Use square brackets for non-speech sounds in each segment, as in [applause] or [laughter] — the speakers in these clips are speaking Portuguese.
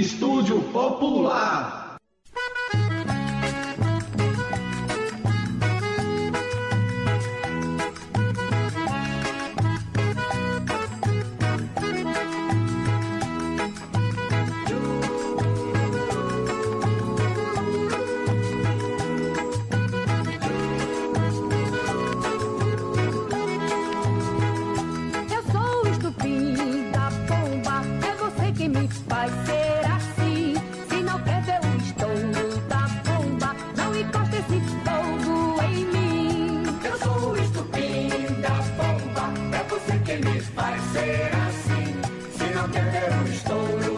Estúdio Popular. na terra estou.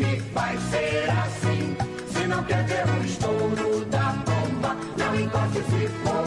ele vai ser assim. Se não quer o estouro da bomba, não encoste se for.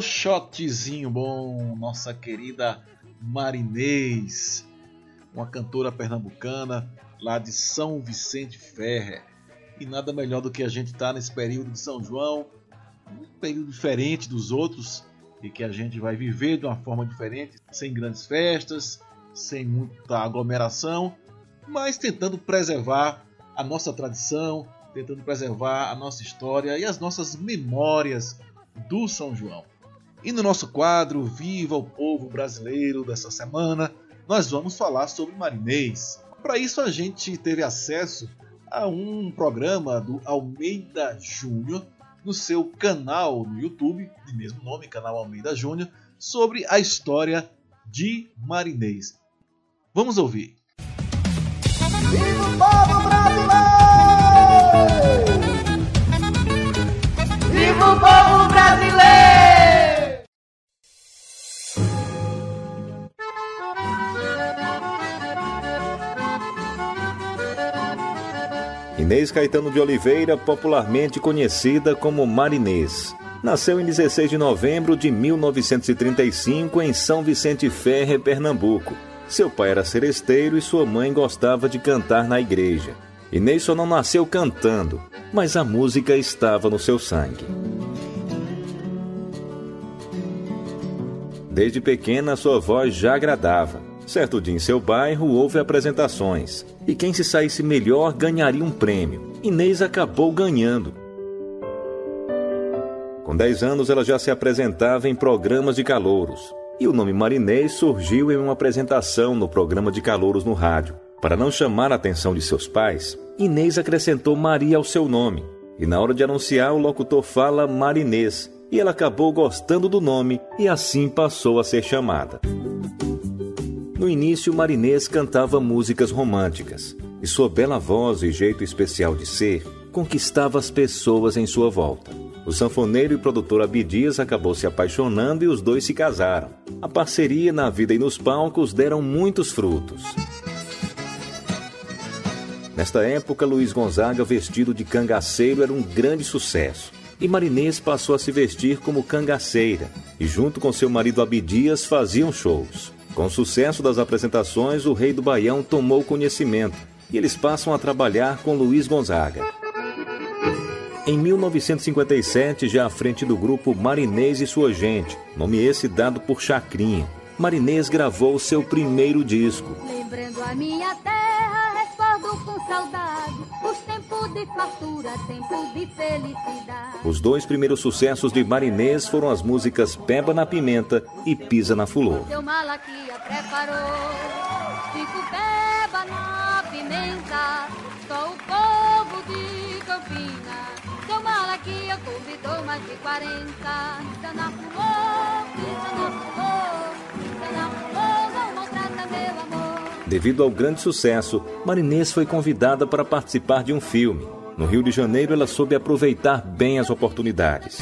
Shotzinho bom, nossa querida Marinês, uma cantora pernambucana lá de São Vicente Ferrer. E nada melhor do que a gente estar tá nesse período de São João, um período diferente dos outros e que a gente vai viver de uma forma diferente, sem grandes festas, sem muita aglomeração, mas tentando preservar a nossa tradição, tentando preservar a nossa história e as nossas memórias do São João. E no nosso quadro Viva o Povo Brasileiro dessa semana, nós vamos falar sobre marinês. Para isso, a gente teve acesso a um programa do Almeida Júnior no seu canal no YouTube, de mesmo nome, canal Almeida Júnior, sobre a história de marinês. Vamos ouvir. Viva o Inês Caetano de Oliveira, popularmente conhecida como Marinês. Nasceu em 16 de novembro de 1935 em São Vicente Ferre, Pernambuco. Seu pai era seresteiro e sua mãe gostava de cantar na igreja. Inês só não nasceu cantando, mas a música estava no seu sangue. Desde pequena, sua voz já agradava. Certo dia em seu bairro houve apresentações, e quem se saísse melhor ganharia um prêmio. Inês acabou ganhando. Com 10 anos ela já se apresentava em programas de calouros, e o nome Marinês surgiu em uma apresentação no programa de calouros no rádio. Para não chamar a atenção de seus pais, Inês acrescentou Maria ao seu nome, e na hora de anunciar o locutor fala Marinês, e ela acabou gostando do nome e assim passou a ser chamada. No início, Marinês cantava músicas românticas, e sua bela voz e jeito especial de ser conquistava as pessoas em sua volta. O sanfoneiro e produtor Abidias acabou se apaixonando e os dois se casaram. A parceria na vida e nos palcos deram muitos frutos. Nesta época, Luiz Gonzaga, vestido de cangaceiro, era um grande sucesso. E Marinês passou a se vestir como cangaceira, e junto com seu marido Abidias faziam shows. Com o sucesso das apresentações, o rei do Baião tomou conhecimento e eles passam a trabalhar com Luiz Gonzaga. Em 1957, já à frente do grupo Marinês e sua gente, nome esse dado por Chacrinha, Marinês gravou seu primeiro disco. Lembrando a minha terra, respondo com saudade, de fartura, tempos de felicidade. Os dois primeiros sucessos de Marinês foram as músicas Peba na Pimenta e Pisa na Fulô. Seu Malaquia preparou cinco peba na pimenta, só o povo de Campinas Malaquia convidou mais de 40. Pisa na fulô, pisa na fulô, Devido ao grande sucesso, Marinês foi convidada para participar de um filme. No Rio de Janeiro, ela soube aproveitar bem as oportunidades.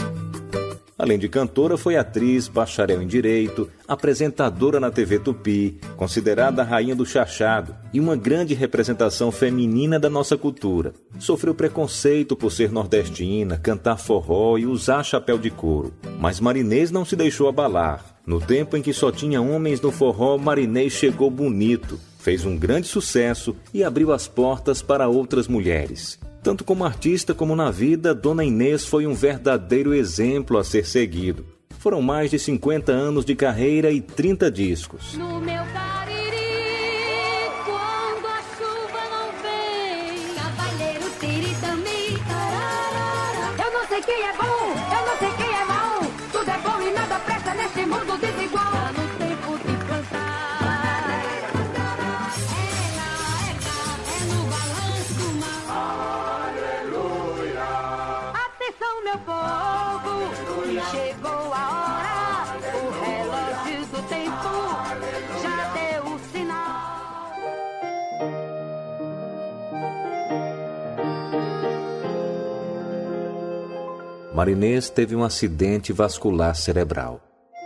Além de cantora, foi atriz, bacharel em direito, apresentadora na TV Tupi, considerada a rainha do chachado e uma grande representação feminina da nossa cultura. Sofreu preconceito por ser nordestina, cantar forró e usar chapéu de couro. Mas Marinês não se deixou abalar. No tempo em que só tinha homens no forró, Marinês chegou bonito, fez um grande sucesso e abriu as portas para outras mulheres. Tanto como artista como na vida, Dona Inês foi um verdadeiro exemplo a ser seguido. Foram mais de 50 anos de carreira e 30 discos. No meu cariri, Meu povo, chegou a hora. O relógio do tempo já deu o sinal. Marinês teve um acidente vascular cerebral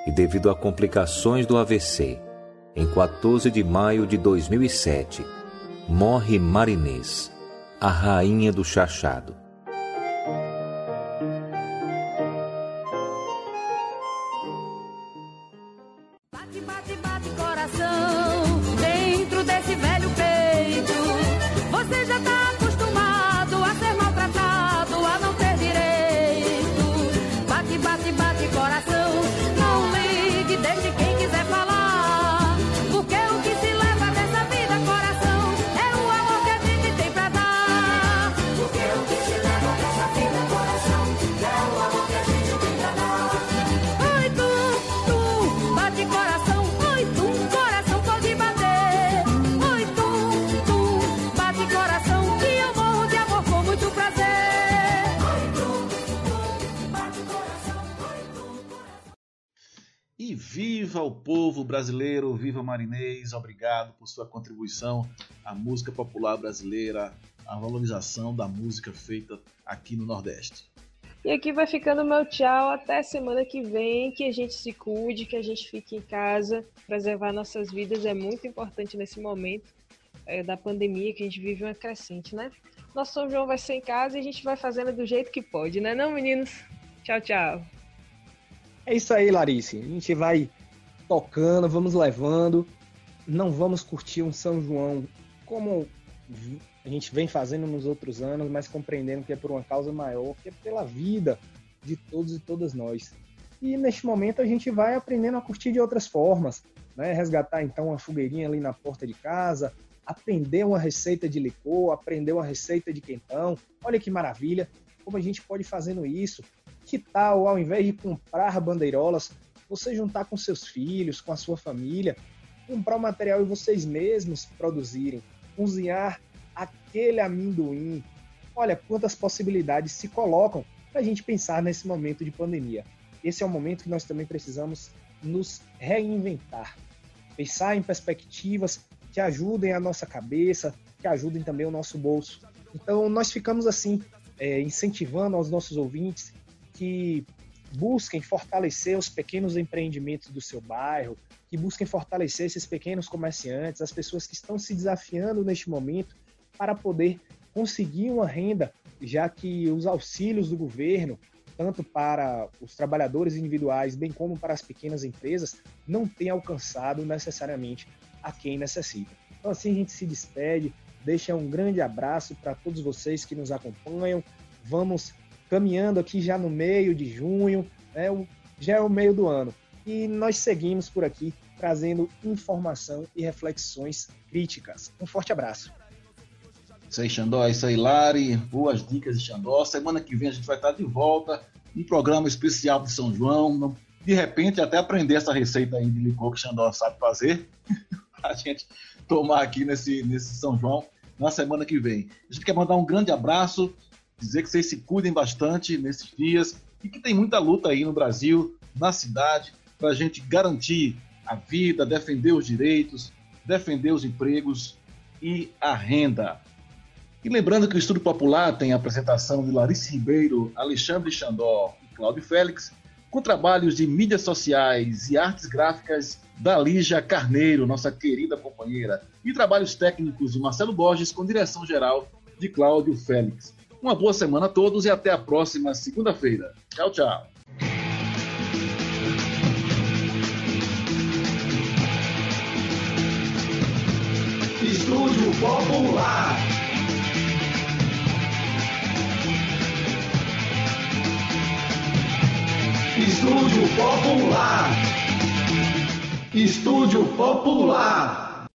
e, devido a complicações do AVC, em 14 de maio de 2007, morre Marinês, a rainha do chachado. Viva o povo brasileiro, viva Marinês, obrigado por sua contribuição à música popular brasileira, à valorização da música feita aqui no Nordeste. E aqui vai ficando o meu tchau até semana que vem. Que a gente se cuide, que a gente fique em casa. Preservar nossas vidas é muito importante nesse momento é, da pandemia que a gente vive uma crescente, né? Nosso São João vai ser em casa e a gente vai fazendo do jeito que pode, né, não, meninos? Tchau, tchau. É isso aí, Larice. A gente vai tocando, vamos levando. Não vamos curtir um São João como a gente vem fazendo nos outros anos, mas compreendendo que é por uma causa maior, que é pela vida de todos e todas nós. E neste momento a gente vai aprendendo a curtir de outras formas, né? Resgatar então uma fogueirinha ali na porta de casa, aprender uma receita de licor, aprender uma receita de quentão. Olha que maravilha, como a gente pode fazendo isso. Que tal, ao invés de comprar bandeirolas, você juntar com seus filhos, com a sua família, comprar o material e vocês mesmos produzirem, cozinhar aquele amendoim. Olha quantas possibilidades se colocam para a gente pensar nesse momento de pandemia. Esse é o momento que nós também precisamos nos reinventar, pensar em perspectivas que ajudem a nossa cabeça, que ajudem também o nosso bolso. Então, nós ficamos assim, é, incentivando aos nossos ouvintes que busquem fortalecer os pequenos empreendimentos do seu bairro, que busquem fortalecer esses pequenos comerciantes, as pessoas que estão se desafiando neste momento para poder conseguir uma renda, já que os auxílios do governo, tanto para os trabalhadores individuais, bem como para as pequenas empresas, não têm alcançado necessariamente a quem necessita. Então, assim, a gente se despede, deixa um grande abraço para todos vocês que nos acompanham. Vamos caminhando aqui já no meio de junho, né? já é o meio do ano. E nós seguimos por aqui trazendo informação e reflexões críticas. Um forte abraço. Isso aí, Xandó, isso aí, Lari. Boas dicas de Xandó. Semana que vem a gente vai estar de volta. Um programa especial de São João. De repente, até aprender essa receita aí de licor que Xandó sabe fazer. [laughs] a gente tomar aqui nesse, nesse São João na semana que vem. A gente quer mandar um grande abraço, dizer que vocês se cuidem bastante nesses dias e que tem muita luta aí no Brasil, na cidade, para a gente garantir a vida, defender os direitos, defender os empregos e a renda. E lembrando que o Estudo Popular tem a apresentação de Larissa Ribeiro, Alexandre Xandó e Cláudio Félix, com trabalhos de mídias sociais e artes gráficas da Lígia Carneiro, nossa querida companheira, e trabalhos técnicos de Marcelo Borges, com direção geral de Cláudio Félix. Uma boa semana a todos e até a próxima segunda-feira. Tchau, tchau. Estúdio Popular. Estúdio Popular. Estúdio Popular.